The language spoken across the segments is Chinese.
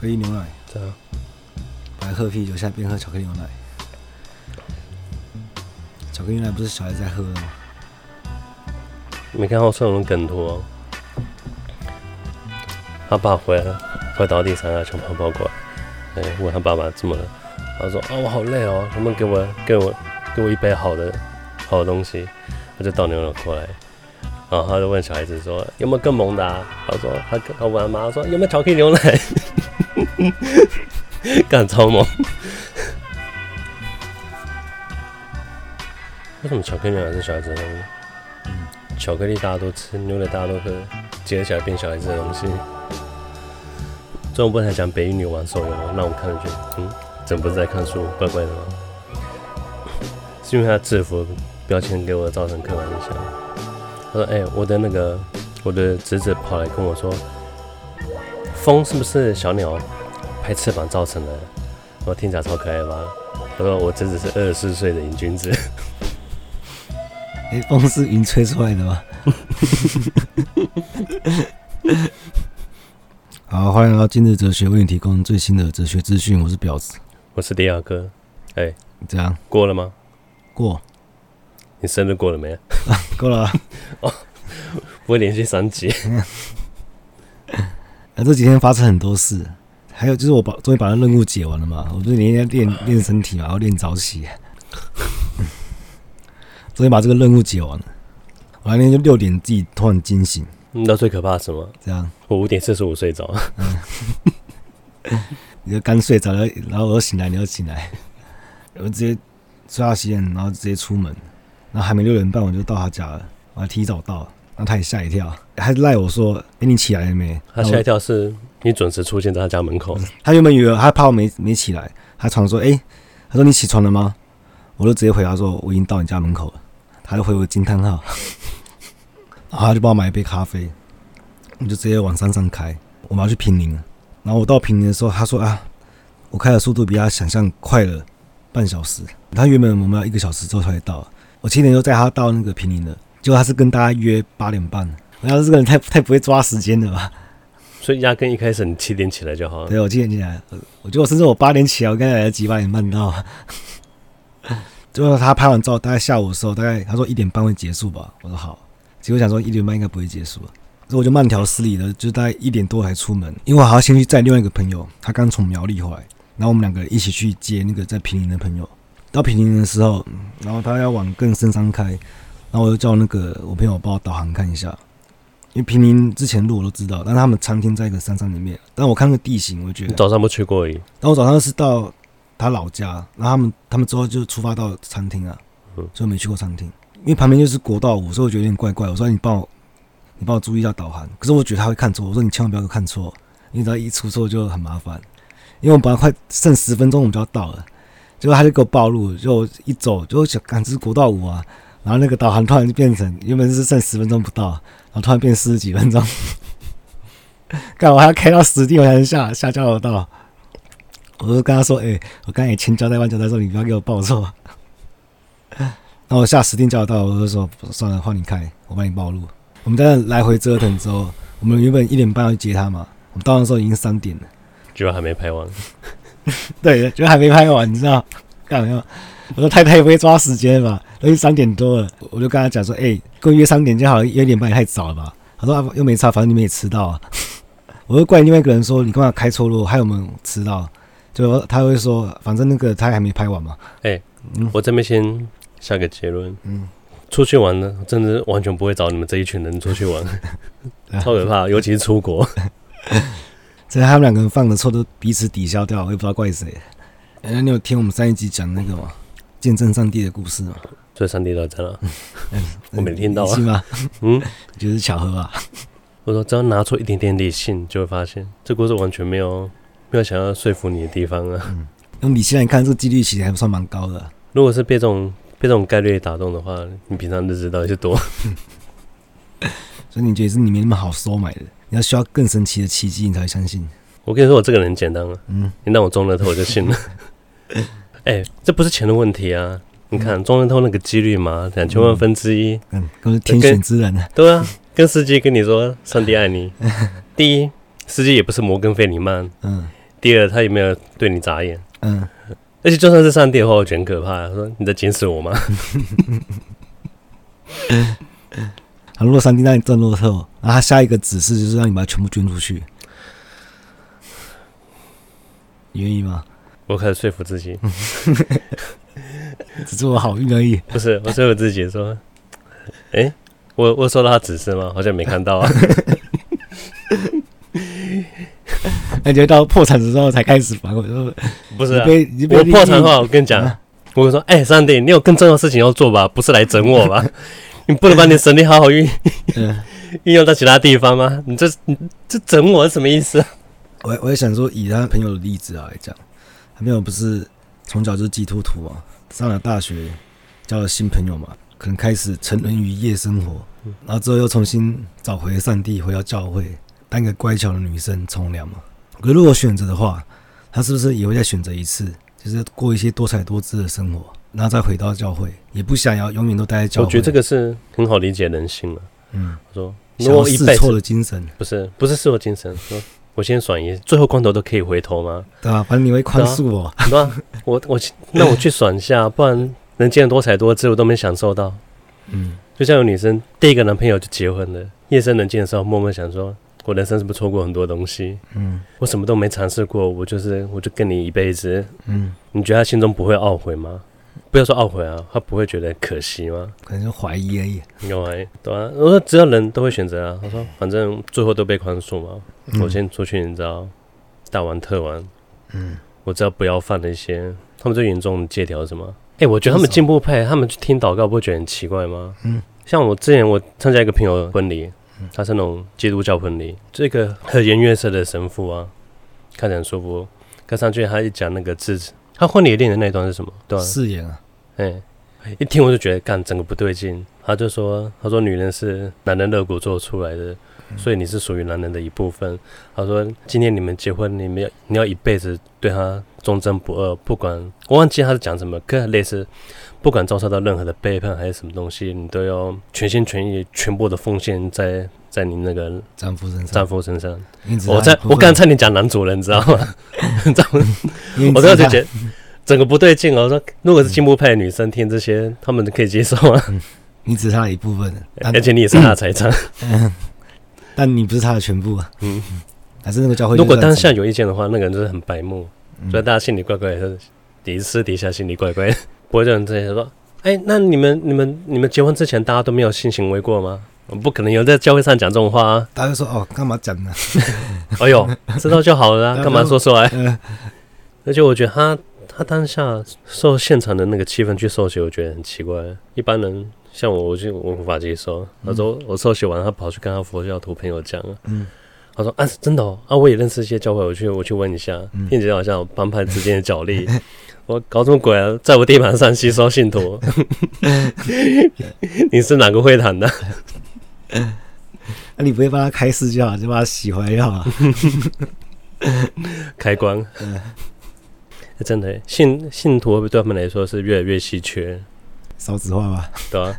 克力牛奶，对啊，白喝啤酒，现在边喝巧克力牛奶。巧克力牛奶不是小孩子在喝的吗？没看到这种梗图哦。他爸回来了，快倒地上啊，全跑跑过来，哎，问他爸爸怎么了？他说：“啊，我好累哦，能不能给我给我给我一杯好的好的东西？”他就倒牛奶过来，然后他就问小孩子说：“有没有更猛的啊？”他说：“他他问他妈说有没有巧克力牛奶？” 干超猛！为什么巧克力还是小孩子的东西？巧克力大家都吃，牛奶大家都喝，结合起来变小孩子的东西。这种不是还讲北一女玩手游吗？那我看了觉得，嗯，怎么不是在看书？怪怪的吗？是因为他制服标签给我造成刻板印象。他说：“哎、我的那个，我的侄子跑来跟我说，风是不是小鸟拍翅膀造成的？我听起来超可爱吧？”他说：“我真的是二十四岁的瘾君子。”哎，风是云吹出来的吗？好，欢迎来到今日哲学，为你提供最新的哲学资讯。我是婊子，我是迪亚哥。哎、欸，怎样？过了吗？过。你生日过了没？啊，过了。哦，不会连续三集。啊，这几天发生很多事，还有就是我把终于把那任务解完了嘛。我不是连天练练身体嘛，然后练早起。终于把这个任务解完了，我那天就六点自己突然惊醒。你知道最可怕的是什么？这样，我五点四十五睡着。嗯，你就刚睡着了，然后我又醒来，你又醒来，我直接刷牙洗脸，然后直接出门，然后还没六点半我就到他家了，我还提早到，然后他也吓一跳，还赖我说：“哎，你起来了没？”他吓一跳是你准时出现在他家门口。他原本以为他怕我没没起来，他常说：“哎，他说你起床了吗？”我就直接回答说：“我已经到你家门口了。”他就回我惊叹号，然后他就帮我买一杯咖啡，我就直接往山上开，我们要去平林了。然后我到平林的时候，他说啊，我开的速度比他想象快了半小时。他原本我们要一个小时之后才到，我七点就带他到那个平林了，结果他是跟大家约八点半。我要是这个人太太不会抓时间了吧？所以压根一开始你七点起来就好了。对，我七点起来，我觉得我甚至我八点起来，我刚才来得及八点半到。最后 他拍完照，大概下午的时候，大概他说一点半会结束吧。我说好，结果想说一点半应该不会结束，所以我就慢条斯理的，就大概一点多才出门，因为我还要先去载另外一个朋友，他刚从苗栗回来，然后我们两个一起去接那个在平林的朋友。到平林的时候，然后他要往更深山开，然后我就叫那个我朋友帮我导航看一下，因为平林之前路我都知道，但他们餐厅在一个山上里面，但我看那个地形，我觉得早上不去过而已。但我早上是到。他老家，然后他们他们之后就出发到餐厅啊，所以没去过餐厅，因为旁边就是国道五，所以我觉得有点怪怪。我说你帮我，你帮我注意一下导航。可是我觉得他会看错，我说你千万不要看错，因为他一出错就很麻烦。因为我们本来快剩十分钟我们就要到了，结果他就给我暴露，就一走就想赶这是国道五啊，然后那个导航突然就变成原本是剩十分钟不到，然后突然变四十几分钟，干我还要开到实地我才能下下交流道。我就跟他说：“哎、欸，我刚才也千交代万交代说，你不要给我报错。”那我下实定交流道，我就说：“算了，换你开，我帮你报路。”我们在那来回折腾之后，我们原本一点半要去接他嘛，我们到的时候已经三点了，居然还没拍完。对，就还没拍完，你知道？干没有？我说太太也不会抓时间吧？都三点多了，我就跟他讲说：“哎、欸，跟我约三点就好，约一点半也太早了吧？”他说：“啊、又没差，反正你们也迟到啊。”我就怪另外一个人说：“你干嘛开错路，害我们迟到？”就他会说，反正那个他还没拍完嘛。哎、欸，嗯、我这边先下个结论。嗯，出去玩呢，真的完全不会找你们这一群人出去玩，超可怕，尤其是出国。这他们两个人犯的错都彼此抵消掉，我也不知道怪谁。哎、欸，你有听我们上一集讲那个吗？见证上帝的故事吗？所以上帝都在了？我没听到啊。是吗？嗯，就是巧合啊。我说，只要拿出一点点理性，就会发现这故事完全没有。没有想要说服你的地方啊。嗯，用理性来看，这个几率其实还算蛮高的。如果是被这种被这种概率打动的话，你平常日子到底是多？所以你觉得是你没那么好收买的？你要需要更神奇的奇迹，你才会相信。我跟你说，我这个人很简单啊。嗯，你让我中了头我就信了。哎、欸，这不是钱的问题啊！你看中乐透那个几率嘛，两千万分之一，嗯，都是天选之人啊。对啊，跟司机跟你说，上帝爱你。第一，司机也不是摩根费里曼。嗯。第二，他有没有对你眨眼？嗯，而且就算是上帝的话，我觉得很可怕。说你在监视我吗？好，如果上帝让你中乐透，然后他下一个指示就是让你把它全部捐出去，你愿意吗？我开始说服自己，只是我好运而已。不是，我说服自己说，哎、欸，我我收到他指示吗？好像没看到啊。那就到破产的时候才开始吧。我说不是、啊，我破产的话，我跟你讲，啊、我会说，哎、欸，上帝，你有更重要的事情要做吧？不是来整我吧？你不能把你的神力好好运 运用到其他地方吗？你这你这整我是什么意思、啊？我我也想说，以他朋友的例子啊来讲，他朋友不是从小就是基督徒啊，上了大学交了新朋友嘛，可能开始沉沦于夜生活，然后之后又重新找回上帝，回到教会。当个乖巧的女生从良嘛，可如果选择的话，他是不是也会再选择一次，就是过一些多彩多姿的生活，然后再回到教会，也不想要永远都待在教会。我觉得这个是很好理解人性了。嗯，我说如果试错的精神，不是不是试错精神，说我先爽一，最后关头都可以回头吗？对啊，反正你会宽恕我。对啊，我我那我去爽一下，不然人间多彩多姿，我都没享受到。嗯，就像有女生第一个男朋友就结婚了，夜深人静的时候，默默想说。我人生是不是错过很多东西？嗯，我什么都没尝试过，我就是我就跟你一辈子。嗯，你觉得他心中不会懊悔吗？不要说懊悔啊，他不会觉得可惜吗？可能是怀疑而已。有怀疑，对啊。我说只要人都会选择啊。他说反正最后都被宽恕嘛。嗯、我先出去，你知道，大玩特玩。嗯，我只要不要犯那些。他们最严重的借条是什么？哎、欸，我觉得他们进步派，他们去听祷告，不会觉得很奇怪吗？嗯，像我之前我参加一个朋友婚礼。他是那种基督教婚礼，这个和颜悦色的神父啊，看起来很舒服。看上去他一讲那个字，他婚礼练的那段是什么？对啊？誓言啊。哎，一听我就觉得，干整个不对劲。他就说，他说女人是男人肋骨做出来的，所以你是属于男人的一部分。他说，今天你们结婚，你们要你要一辈子对他忠贞不二，不管我忘记他是讲什么，跟类似。不管遭受到任何的背叛还是什么东西，你都要全心全意、全部的奉献在在你那个丈夫身上。丈夫身上，我在我刚才差点讲男主人，你知道吗？丈夫，我都要觉得整个不对劲哦。我说，如果是进步派的女生听这些，他们可以接受吗？你只是他的一部分，而且你也是他的财产。但你不是他的全部啊。嗯，还是那个教会。如果当下有意见的话，那个人就是很白目，所以大家心里怪怪的，底私底下心里怪怪的。不会有人直接说，哎、欸，那你们、你们、你们结婚之前，大家都没有性行为过吗？不可能有人在教会上讲这种话啊！大家说哦，干嘛讲呢？哎呦，知道就好了啊，干嘛说出来？呃、而且我觉得他他当下受现场的那个气氛去受洗，我觉得很奇怪。一般人像我，我就我无法接受。他说我受洗完，他跑去跟他佛教徒朋友讲，嗯，他说啊，真的哦，啊，我也认识一些教会，我去我去问一下，听起来好像帮派之间的角力。我搞什么鬼啊？在我地盘上吸收信徒？你是哪个会谈的？那、啊、你不会帮他开示就好，就把他洗回来就好。开光。嗯，真的信信徒对他们来说是越来越稀缺，少子化吧？对啊。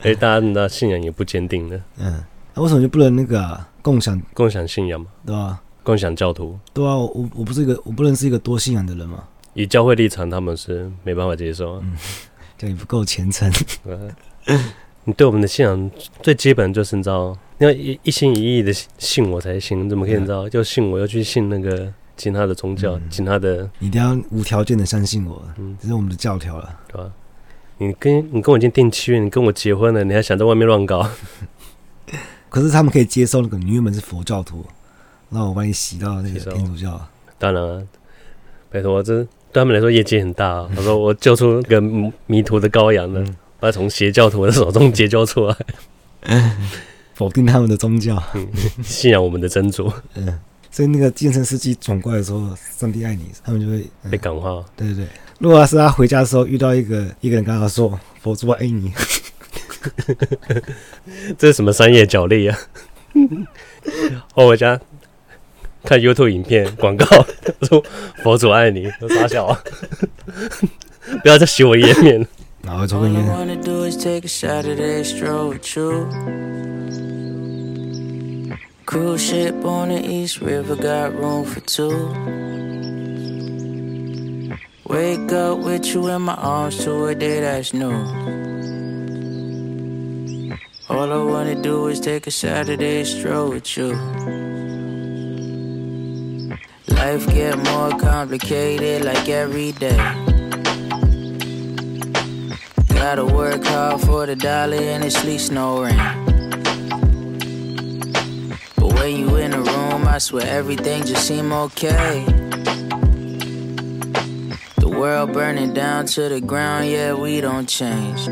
哎，大家的信仰也不坚定的。嗯，那、啊、为什么就不能那个、啊、共享共享信仰嘛？对吧？共享教徒。对啊，我我不是一个我不认识一个多信仰的人嘛。以教会立场，他们是没办法接受，啊，嗯，对你不够虔诚。你对我们的信仰最基本就是你知道，你要一一心一意的信我才行，你怎么可以你知道？就信我要去信那个其他的宗教，嗯、其他的，你一定要无条件的相信我，嗯，这是我们的教条了，对吧？你跟你跟我已经订契约，你跟我结婚了，你还想在外面乱搞？可是他们可以接受那个你原本是佛教徒，那我把你洗到那个天主教，当然啊，拜托我这。对他们来说业绩很大，哦。他说：“我救出个迷途的羔羊了，嗯、把他从邪教徒的手中解救出来，否定他们的宗教，嗯、信仰我们的真主。嗯，所以那个健身司机转过来的时候，上帝爱你，他们就会、嗯、被感化。对对对，如果是他回家的时候遇到一个一个人跟他说‘佛祖爱你’，这是什么商业角力啊？我回家。”看 YouTube 影片广告，说佛祖爱你，都傻笑啊！不要再洗我页面了。哪会抽根烟？Cruise ship on the East River, got room for two. Wake up with you in my arms to a day that's new. All I wanna do is take a Saturday stroll with you. Life get more complicated like every day. Gotta work hard for the dollar and it's sleeps no rain. But when you in the room, I swear everything just seem okay. The world burning down to the ground, yeah, we don't change.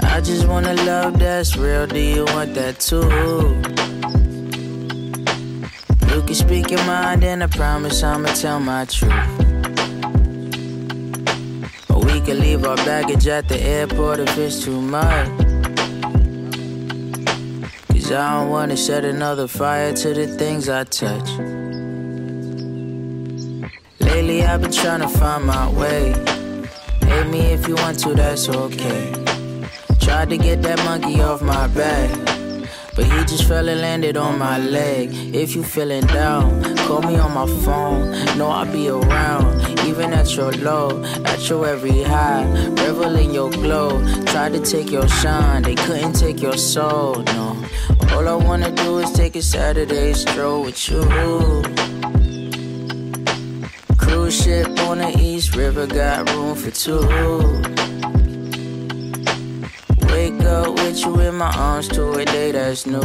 I just want a love that's real. Do you want that too? You can speak your mind, and I promise I'ma tell my truth. Or we can leave our baggage at the airport if it's too much. Cause I don't wanna set another fire to the things I touch. Lately I've been trying to find my way. Hate me if you want to, that's okay. Tried to get that monkey off my back. But he just fell and landed on my leg. If you feeling down, call me on my phone. Know I'll be around, even at your low, at your every high. Revel in your glow. Tried to take your shine, they couldn't take your soul. No, all I wanna do is take a Saturday stroll with you. Cruise ship on the East River, got room for two. Wake up with you in my arms to a day that's new.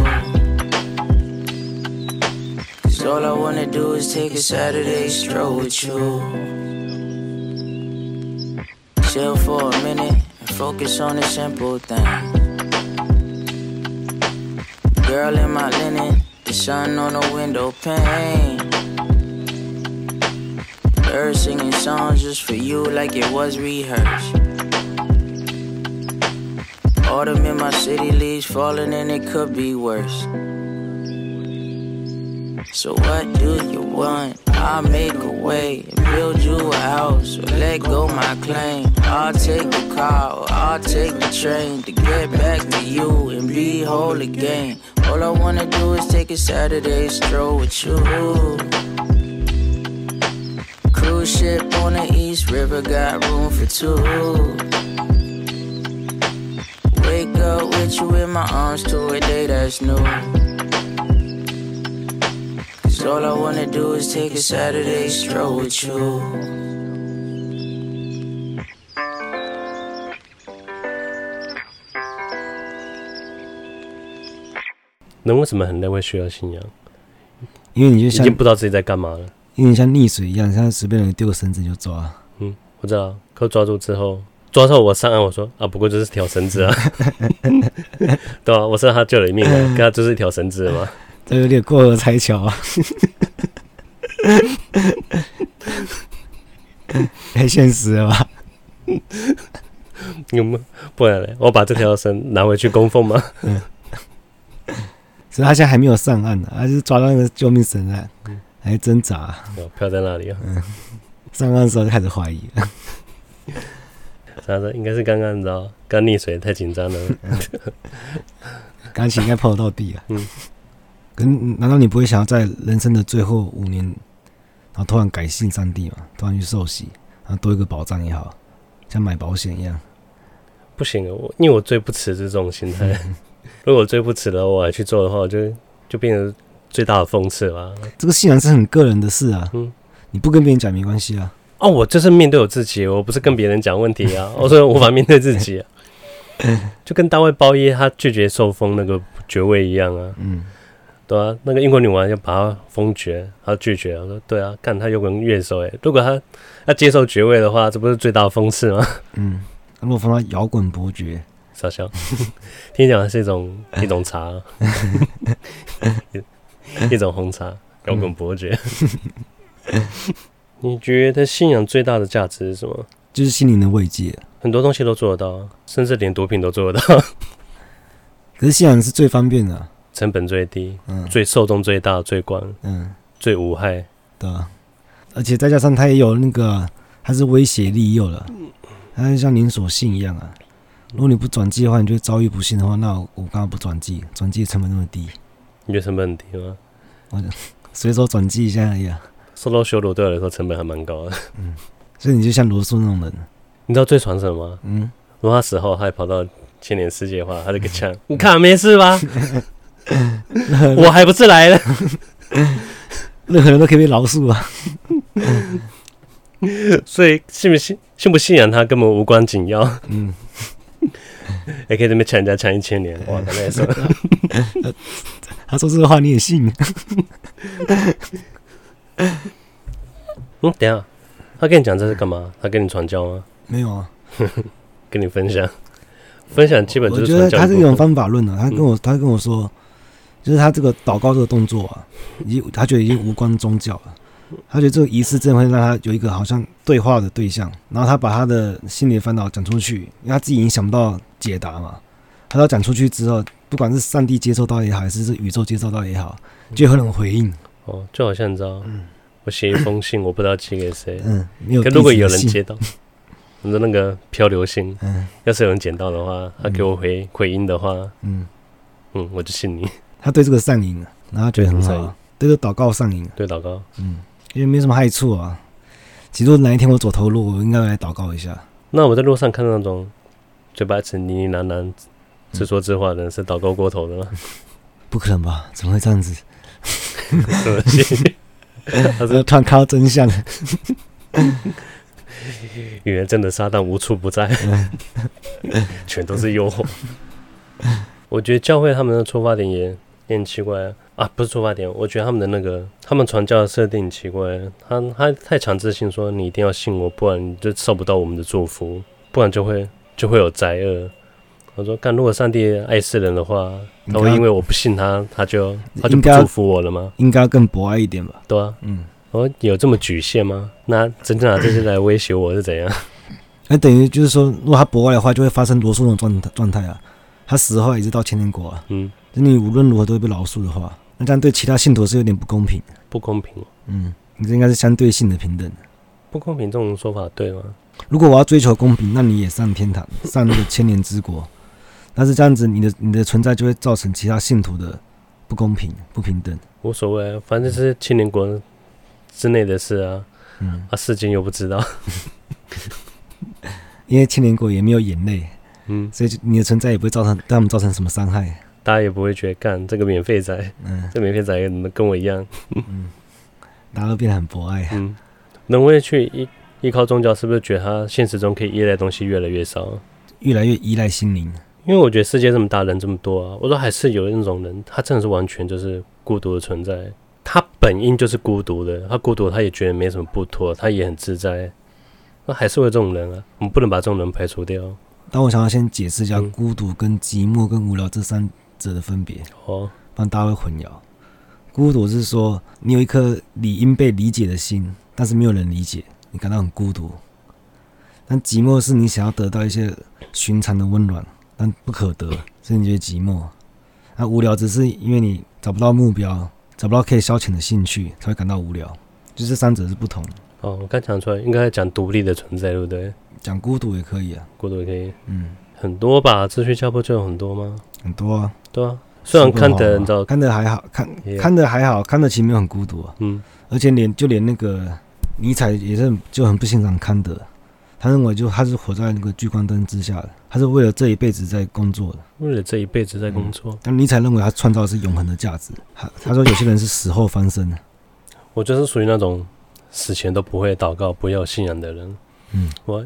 Cause all I wanna do is take a Saturday stroll with you. Chill for a minute and focus on the simple thing. Girl in my linen, the sun on the window pane. Birds singing songs just for you like it was rehearsed. Autumn in my city, leaves falling and it could be worse. So what do you want? I'll make a way build you a house or let go my claim. I'll take the car I'll take the train to get back to you and be whole again. All I wanna do is take a Saturday stroll with you. Cruise ship on the East River, got room for two. Up with you in my arms to a day that's new. Cause all I wanna do is take a Saturday stroll with you. 人为什么很累会需要信仰？因为你就已像经不知道自己在干嘛了。因为你像溺水一样，像随便人丢个绳子就抓。嗯，我知道。可抓住之后，抓到我上岸，我说啊，不过就是条绳子啊，对啊，我是他救了一命啊，跟他就是一条绳子嘛。这有点过河拆桥啊，太现实了吧？有没？不然嘞，我把这条绳拿回去供奉吗？嗯，所以他现在还没有上岸呢，他就是抓到那个救命绳啊，还挣扎，飘在那里啊。嗯，上岸的时候就开始怀疑了。啥子？应该是刚刚你知道，刚溺水太紧张了，刚起应该碰得到地啊。嗯。可难道你不会想要在人生的最后五年，然后突然改信上帝嘛？突然去受洗，然后多一个保障也好，像买保险一样？不行，我因为我最不耻这种心态。如果我最不耻的我还去做的话，就就变成最大的讽刺吧。这个信仰是很个人的事啊，嗯，你不跟别人讲没关系啊。哦，我就是面对我自己，我不是跟别人讲问题啊。我说无法面对自己啊，就跟大卫包耶他拒绝受封那个爵位一样啊。嗯。对啊，那个英国女王要把他封爵，他拒绝。我说对啊，看他摇滚乐手诶，如果他要接受爵位的话，这不是最大的讽刺吗？嗯，如果封他摇滚伯爵，傻笑。听讲是一种一种茶，一种红茶，摇滚伯爵。你觉得信仰最大的价值是什么？就是心灵的慰藉。很多东西都做得到，甚至连毒品都做得到。可是信仰是最方便的。成本最低，嗯，最受众最大，最广，嗯，最无害，对，而且再加上它也有那个，它是威胁利诱的，它就像连锁性一样啊，如果你不转机的话，你就会遭遇不幸的话，那我刚刚不转机，转机成本那么低，你觉得成本很低吗？我随手转机一下而已啊。受到羞辱对我来说成本还蛮高的。嗯，所以你就像罗素那种人，你知道最传神吗？嗯，如果他死后他还跑到千年世界的话，他就给枪，你看没事吧？我还不是来了。任何人都可以被饶恕啊。所以信不信信不信仰他根本无关紧要。嗯，也可以这么抢人家抢一千年，哇，他那时候，他说这个话你也信？嗯，等下，他跟你讲这是干嘛？他跟你传教吗？没有啊，跟你分享，分享基本就是我觉得他是一种方法论啊。他跟我，他跟我说，就是他这个祷告这个动作啊，已经他觉得已经无关宗教了。他觉得这个仪式真的会让他有一个好像对话的对象，然后他把他的心里的烦恼讲出去，因为他自己已经想不到解答嘛。他要讲出去之后，不管是上帝接受到也好，还是这宇宙接受到也好，就会有人回应。哦，就好像你知道，嗯、我写一封信，我不知道寄给谁。嗯，可如果有人接到，你的那个漂流信，嗯，要是有人捡到的话，他给我回、嗯、回音的话，嗯嗯，我就信你。他对这个上瘾，然后他觉得很好，对这个祷告上瘾，对祷告，嗯。因为没什么害处啊。其实哪一天我走投路，我应该来祷告一下。那我在路上看到那种嘴巴吃呢呢喃喃、自说自话的人，是祷告过头的吗？不可能吧？怎么会这样子？他说突然看到真相。原来真的撒旦无处不在，全都是。诱惑。我觉得教会他们的出发点也也很奇怪啊。啊，不是。出发点，我觉得他们的那个，他们传教的设定很奇怪，他他太强制性，说你一定要信我，不然你就受不到我们的祝福，不然就会就会有灾厄。我说，干，如果上帝爱世人的话，他会因为我不信他，他就他就不祝福我了吗？应该更博爱一点吧？对啊，嗯，我有这么局限吗？那真正拿这些来威胁我是怎样？那 等于就是说，如果他博爱的话，就会发生罗素那种状状态啊，他死后也是到千年国啊，嗯，就你无论如何都会被饶恕的话。那这样对其他信徒是有点不公平，不公平。嗯，你这应该是相对性的平等。不公平这种说法对吗？如果我要追求公平，那你也上天堂，上那个千年之国。但是这样子，你的你的存在就会造成其他信徒的不公平、不平等。无所谓，反正是青年国之内的事啊。嗯，啊，世间又不知道。因为青年国也没有眼泪，嗯，所以你的存在也不会造成对他们造成什么伤害。大家也不会觉得干这个免费仔，嗯，这免费仔怎么跟我一样？嗯，大家都变得很博爱啊。嗯，能会去依依靠宗教，是不是觉得他现实中可以依赖的东西越来越少，越来越依赖心灵？因为我觉得世界这么大，人这么多啊，我说还是有那种人，他真的是完全就是孤独的存在。他本应就是孤独的，他孤独，他也觉得没什么不妥，他也很自在。那还是会有这种人啊，我们不能把这种人排除掉。但我想要先解释一下孤独、跟寂寞、跟无聊这三。者的分别哦，不然大家会混淆。孤独是说你有一颗理应被理解的心，但是没有人理解，你感到很孤独。但寂寞是你想要得到一些寻常的温暖，但不可得，所以你觉得寂寞。那无聊只是因为你找不到目标，找不到可以消遣的兴趣，才会感到无聊。就这三者是不同。哦，我刚讲出来，应该讲独立的存在，对不对？讲孤独也可以啊，孤独也可以。嗯，很多吧？秩序教不就有很多吗？很多啊。对啊，虽然看的你知道，看的还好看.看的还好，看的其实没有很孤独啊。嗯，而且连就连那个尼采也是就很不欣赏康德，他认为就他是活在那个聚光灯之下的，他是为了这一辈子在工作的，为了这一辈子在工作。嗯、但尼采认为他创造的是永恒的价值，他他说有些人是死后翻身的，我就是属于那种死前都不会祷告、不要信仰的人。嗯，我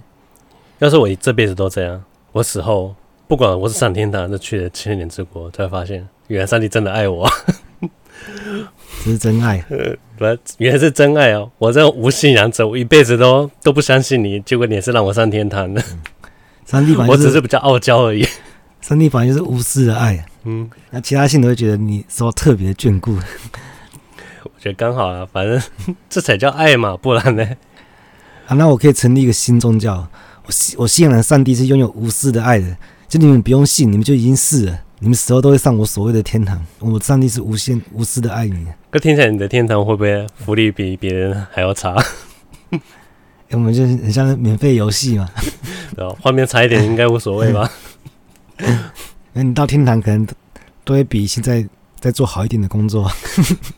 要是我这辈子都这样，我死后。不管我是上天堂，还是去了千年之国，才会发现原来上帝真的爱我，这是真爱。不，原来是真爱哦！我这种无信仰者，我一辈子都都不相信你，结果你也是让我上天堂的。上帝，我只是比较傲娇而已。上帝反正就是无私的爱，嗯，那其他信徒会觉得你受特别的眷顾。我觉得刚好啊，反正这才叫爱嘛，不然呢？啊，那我可以成立一个新宗教，我信我信仰的上帝是拥有无私的爱的。就你们不用信，你们就已经是了。你们死后都会上我所谓的天堂。我上帝是无限无私的爱你。可听起来你的天堂会不会福利比别人还要差？欸、我们就是很像免费游戏嘛。对，画面差一点应该无所谓吧？那你到天堂可能都会比现在再做好一点的工作。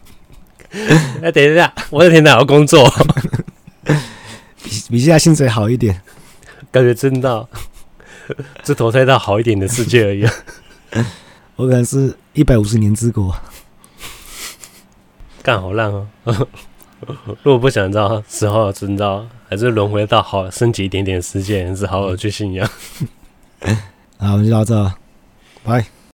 哎、欸，等一下，我在天堂要工作，比比现在薪水好一点，感觉真的，只投胎到好一点的世界而已。我可能是一百五十年之国，干好烂哦！如果不想知道，只好知道，还是轮回到好升级一点点世界，还是好好去信仰。好，我们就到这，拜。